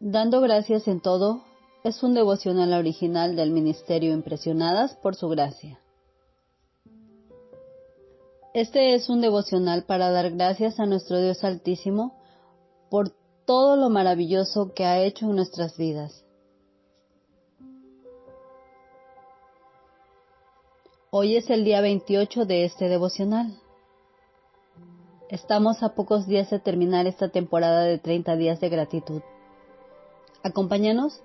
Dando gracias en todo es un devocional original del Ministerio Impresionadas por su gracia. Este es un devocional para dar gracias a nuestro Dios Altísimo por todo lo maravilloso que ha hecho en nuestras vidas. Hoy es el día 28 de este devocional. Estamos a pocos días de terminar esta temporada de 30 días de gratitud. Acompáñanos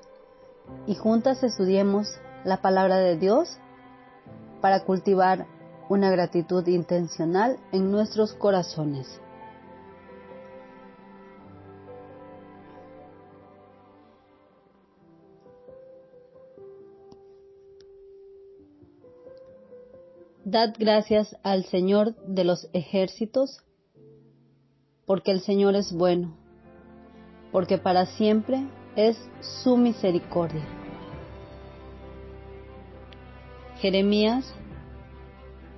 y juntas estudiemos la palabra de Dios para cultivar una gratitud intencional en nuestros corazones. Dad gracias al Señor de los ejércitos, porque el Señor es bueno, porque para siempre es su misericordia. Jeremías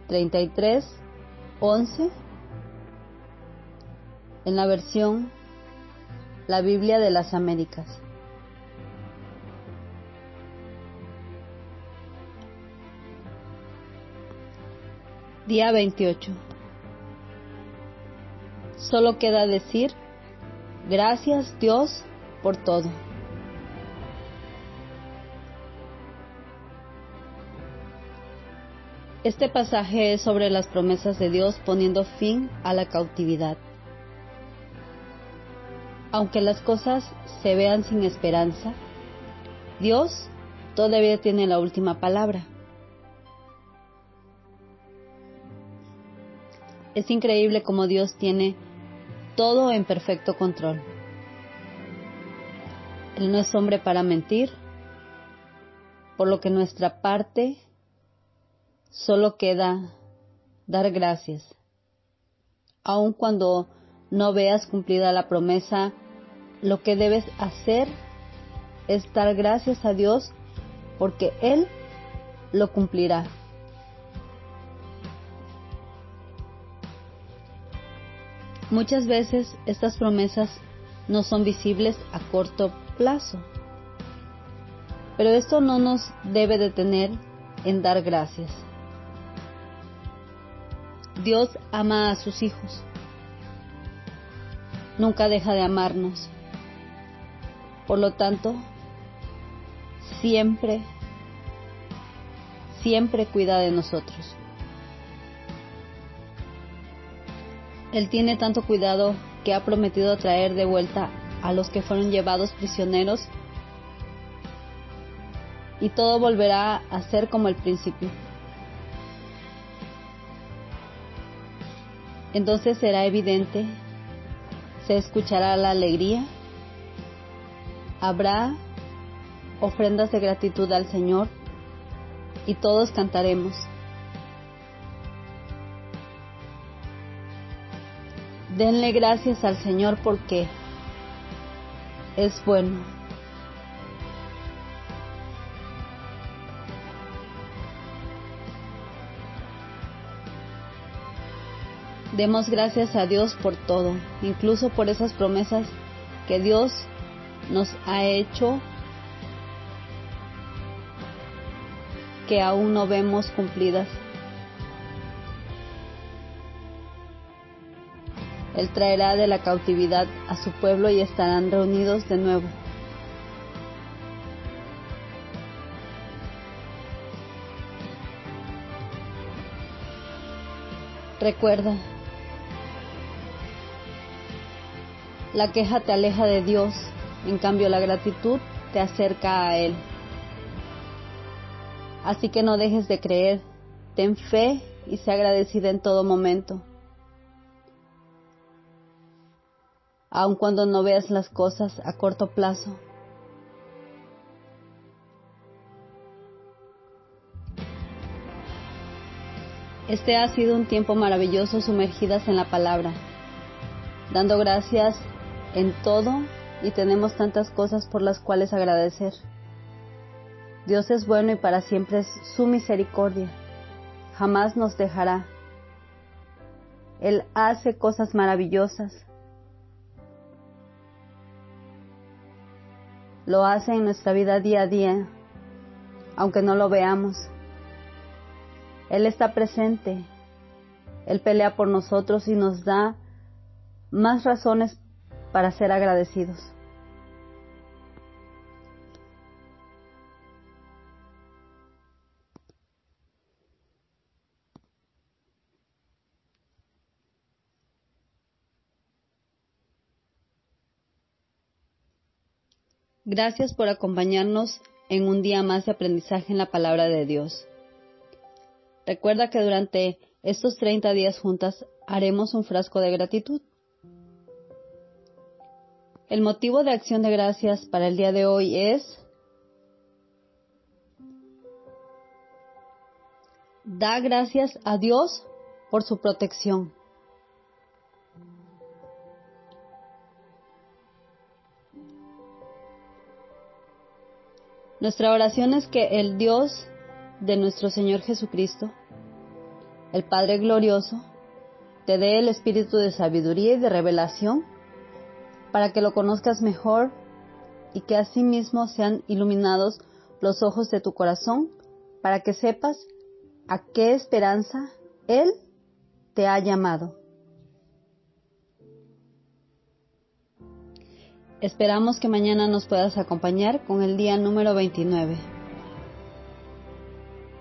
33, 11 en la versión La Biblia de las Américas. Día 28. Solo queda decir, gracias Dios por todo. Este pasaje es sobre las promesas de Dios poniendo fin a la cautividad. Aunque las cosas se vean sin esperanza, Dios todavía tiene la última palabra. Es increíble cómo Dios tiene todo en perfecto control. Él no es hombre para mentir, por lo que nuestra parte solo queda dar gracias. Aun cuando no veas cumplida la promesa, lo que debes hacer es dar gracias a Dios porque Él lo cumplirá. Muchas veces estas promesas no son visibles a corto plazo, pero esto no nos debe detener en dar gracias. Dios ama a sus hijos. Nunca deja de amarnos. Por lo tanto, siempre, siempre cuida de nosotros. Él tiene tanto cuidado que ha prometido traer de vuelta a los que fueron llevados prisioneros y todo volverá a ser como el principio. Entonces será evidente, se escuchará la alegría, habrá ofrendas de gratitud al Señor y todos cantaremos. Denle gracias al Señor porque es bueno. Demos gracias a Dios por todo, incluso por esas promesas que Dios nos ha hecho que aún no vemos cumplidas. Él traerá de la cautividad a su pueblo y estarán reunidos de nuevo. Recuerda, La queja te aleja de Dios, en cambio la gratitud te acerca a Él. Así que no dejes de creer, ten fe y sé agradecida en todo momento. Aun cuando no veas las cosas a corto plazo. Este ha sido un tiempo maravilloso sumergidas en la palabra, dando gracias en todo y tenemos tantas cosas por las cuales agradecer. Dios es bueno y para siempre es su misericordia. Jamás nos dejará. Él hace cosas maravillosas. lo hace en nuestra vida día a día, aunque no lo veamos. Él está presente, Él pelea por nosotros y nos da más razones para ser agradecidos. Gracias por acompañarnos en un día más de aprendizaje en la palabra de Dios. Recuerda que durante estos 30 días juntas haremos un frasco de gratitud. El motivo de acción de gracias para el día de hoy es da gracias a Dios por su protección. Nuestra oración es que el Dios de nuestro Señor Jesucristo, el Padre Glorioso, te dé el espíritu de sabiduría y de revelación para que lo conozcas mejor y que asimismo sean iluminados los ojos de tu corazón para que sepas a qué esperanza Él te ha llamado. Esperamos que mañana nos puedas acompañar con el día número 29.